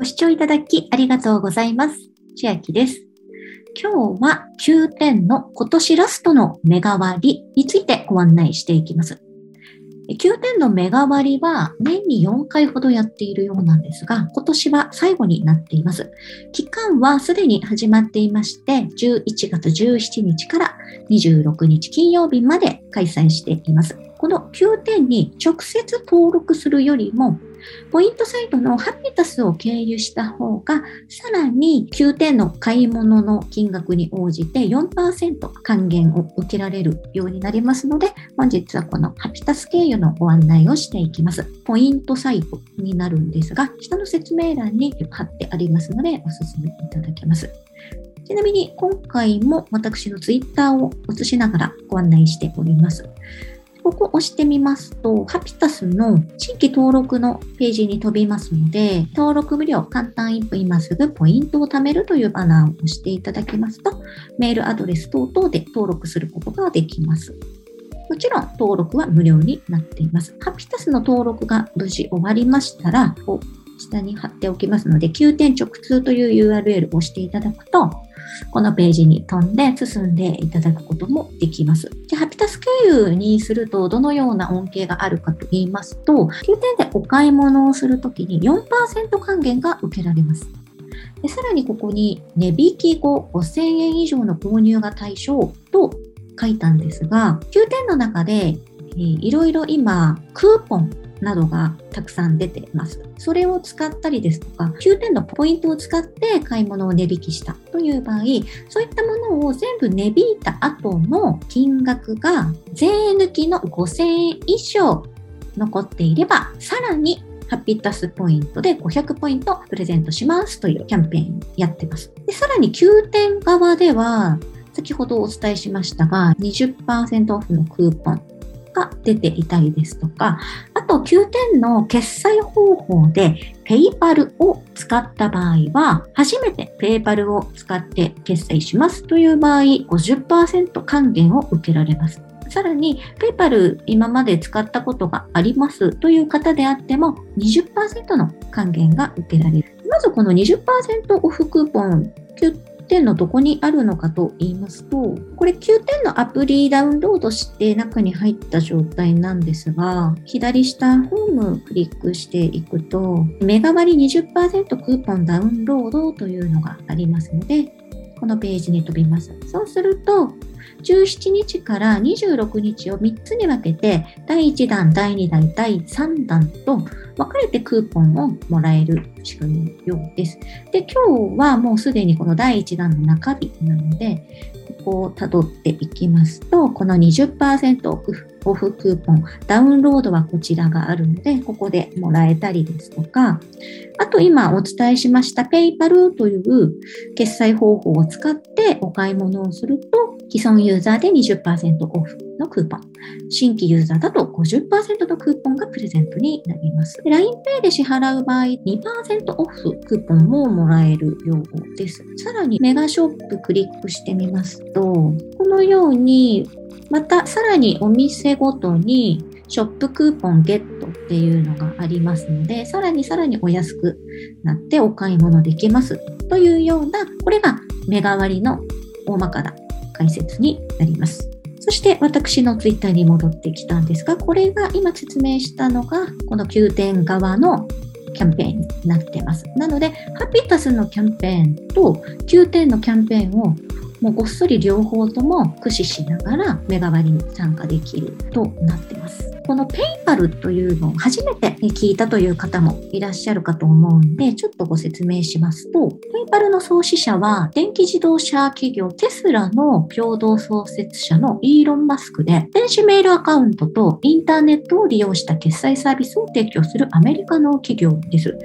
ご視聴いただきありがとうございます。千秋です。今日は9点の今年ラストの目代わりについてご案内していきます。9点の目代わりは年に4回ほどやっているようなんですが、今年は最後になっています。期間はすでに始まっていまして、11月17日から26日金曜日まで開催しています。この9点に直接登録するよりも、ポイントサイトのハピタスを経由した方が、さらに9点の買い物の金額に応じて4%還元を受けられるようになりますので、本日はこのハピタス経由のご案内をしていきます。ポイントサイトになるんですが、下の説明欄に貼ってありますので、お勧めいただけます。ちなみに今回も私のツイッターを映しながらご案内しております。ここを押してみますと、ハピタスの新規登録のページに飛びますので、登録無料、簡単一歩今すぐポイントを貯めるというバナーを押していただきますと、メールアドレス等々で登録することができます。もちろん登録は無料になっています。ハピタスの登録が無事終わりましたら、下に貼っておきますので、9点直通という URL を押していただくと、このページに飛んで進んでいただくこともできます。で、ハピタス経由にするとどのような恩恵があるかと言いますと、9点でお買い物をするときに4%還元が受けられます。でさらにここに値引き後5000円以上の購入が対象と書いたんですが、9点の中で、えー、いろいろ今、クーポンなどがたくさん出てます。それを使ったりですとか、9点のポイントを使って買い物を値引きしたという場合、そういったものを全部値引いた後の金額が税抜きの5000円以上残っていれば、さらにハッピータスポイントで500ポイントプレゼントしますというキャンペーンやってます。でさらに9点側では、先ほどお伝えしましたが、20%オフのクーポンが出ていたりですとか、あと9点の決済方法で PayPal を使った場合は、初めて PayPal を使って決済しますという場合、50%還元を受けられます。さらに、PayPal 今まで使ったことがありますという方であっても、20%の還元が受けられる。まずこの20%オフクーポン、点のどこにあるのかと言いますと、これ9点のアプリダウンロードして中に入った状態なんですが、左下ホームクリックしていくと、メガ割20%クーポンダウンロードというのがありますので、このページに飛びます。そうすると、17日から26日を3つに分けて、第1弾、第2弾、第3弾と分かれてクーポンをもらえる仕組みようです。で、今日はもうすでにこの第1弾の中日なので、ここを辿っていきますと、この20%オフオフクーポン、ダウンロードはこちらがあるので、ここでもらえたりですとか、あと今お伝えしました PayPal という決済方法を使ってお買い物をすると、既存ユーザーで20%オフのクーポン。新規ユーザーだと50%のクーポンがプレゼントになります。LINEPay で支払う場合、2%オフクーポンももらえるようです。さらにメガショップクリックしてみますと、このようにまたさらにお店ごとにショップクーポンゲットっていうのがありますので、さらにさらにお安くなってお買い物できますというような、これが目代わりの大まかな解説になります。そして私のツイッターに戻ってきたんですが、これが今説明したのが、この9点側のキャンペーンになってます。なので、ハピタスのキャンペーンと9点のキャンペーンをもうごっそり両方とも駆使しながら目代わりに参加できるとなってます。このペイパルというのを初めて聞いたという方もいらっしゃるかと思うんで、ちょっとご説明しますと、ペイパルの創始者は電気自動車企業テスラの共同創設者のイーロン・マスクで、電子メールアカウントとインターネットを利用した決済サービスを提供するアメリカの企業です。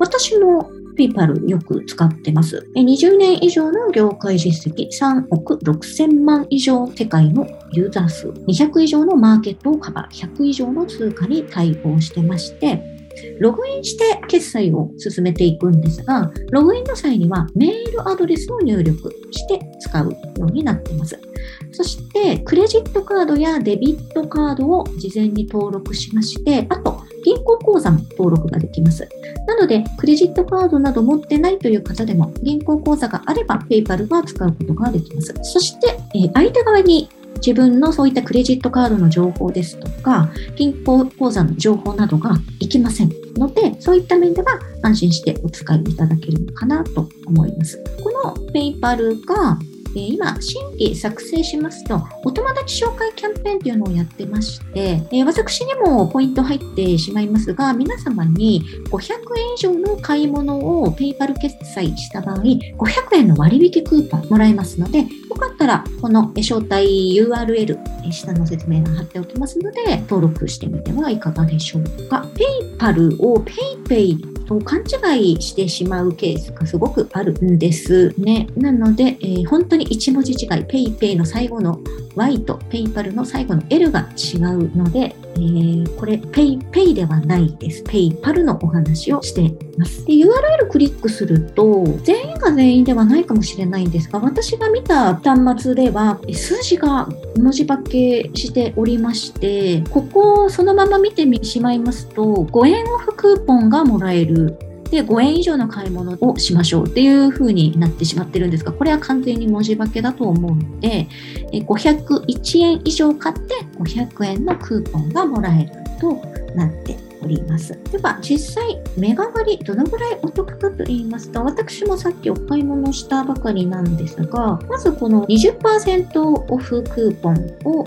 私のペイパルよく使ってます。20年以上の業界実績、3億6000万以上世界のユーザー数、200以上のマーケットをカバー、100以上の通貨に対応してまして、ログインして決済を進めていくんですが、ログインの際にはメールアドレスを入力して使うようになっています。そして、クレジットカードやデビットカードを事前に登録しまして、あと、銀行口座も登録ができます。なので、クレジットカードなど持ってないという方でも、銀行口座があれば、PayPal は使うことができます。そして、え相手側に自分のそういったクレジットカードの情報ですとか、銀行口座の情報などがいきませんので、そういった面では安心してお使いいただけるのかなと思います。この PayPal がえ今、新規作成しますと、お友達紹介キャンペーンというのをやってまして、え私にもポイント入ってしまいますが、皆様に500円以上の買い物を PayPal 決済した場合、500円の割引クーポンもらえますので、よかったら、この招待 URL、下の説明欄貼っておきますので、登録してみてはいかがでしょうか。PayPal を PayPay と勘違いしてしまうケースがすごくあるんですね。なので、えー、本当に1文字違い、PayPay の最後の Y と PayPal の最後の L が違うので、えー、これ PayPay ではないです。PayPal のお話をしています。で、URL クリックすると、全員が全員ではないかもしれないんですが、私が見た端末では、数字が文字化けしておりまして、ここをそのまま見てしまいますと、5円オフクーポンがもらえるで、5円以上の買い物をしましょうっていう風になってしまってるんですが、これは完全に文字化けだと思うので、501円以上買って500円のクーポンがもらえるとなっております。では、実際、メガ割どのぐらいお得かと言いますと、私もさっきお買い物したばかりなんですが、まずこの20%オフクーポンを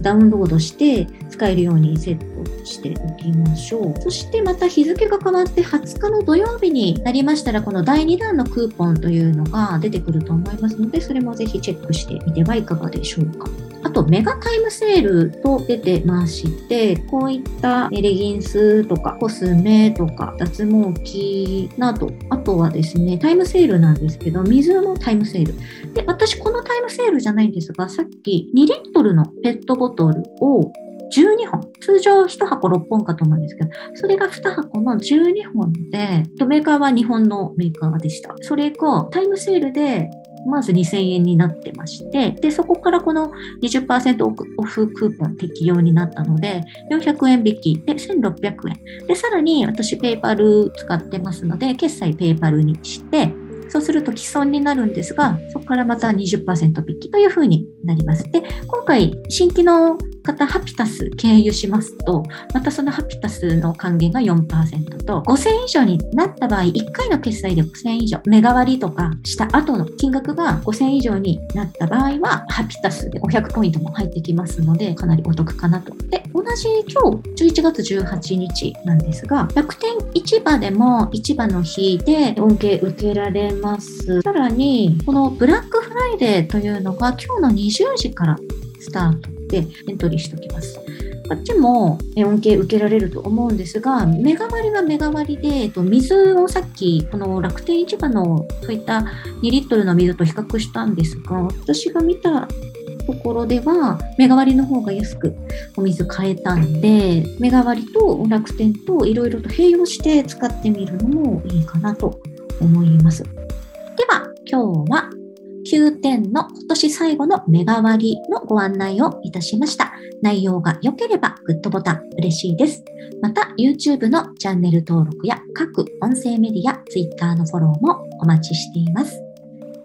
ダウンロードして使えるようにセットしておきましょう。そしてまた日付が変わって20日の土曜日になりましたら、この第2弾のクーポンというのが出てくると思いますので、それもぜひチェックしてみてはいかがでしょうか。あと、メガタイムセールと出てまして、こういったレギンスとかコスメとか脱毛器など、あとはですね、タイムセールなんですけど、水のタイムセール。で、私このタイムセールじゃないんですが、さっき2リットルのペットボトルを12本。通常1箱6本かと思うんですけど、それが2箱の12本で、メーカーは日本のメーカーでした。それがタイムセールでまず2000円になってまして、で、そこからこの20%オフクーポン適用になったので、400円引きで1600円。で、さらに私ペイパル使ってますので、決済ペイパルにして、そうすると既存になるんですが、そこからまた20%引きというふうになります。で、今回、新規の方ハピタス経由しますと、またそのハピタスの還元が4%と、5000以上になった場合、1回の決済で5000以上、目代わりとかした後の金額が5000以上になった場合は、ハピタスで500ポイントも入ってきますので、かなりお得かなと。で、同じ今日11月18日なんですが、楽天市場でも市場の日で恩恵受けられます。さらに、このブラックフライデーというのが今日の20時からスタートでエントリーしておきます。こっちも恩恵受けられると思うんですが、目代わりは目代わりで、えっと、水をさっき、この楽天市場のそういった2リットルの水と比較したんですが、私が見たところでは、目代わりの方が安くお水買えたんで、目代わりと楽天といろいろと併用して使ってみるのもいいかなと思います。では、今日は9点の今年最後の目代わりのご案内をいたしました。内容が良ければグッドボタン嬉しいです。また YouTube のチャンネル登録や各音声メディア、Twitter のフォローもお待ちしています。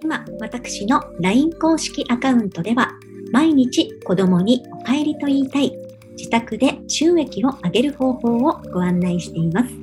今、私の LINE 公式アカウントでは毎日子供にお帰りと言いたい自宅で収益を上げる方法をご案内しています。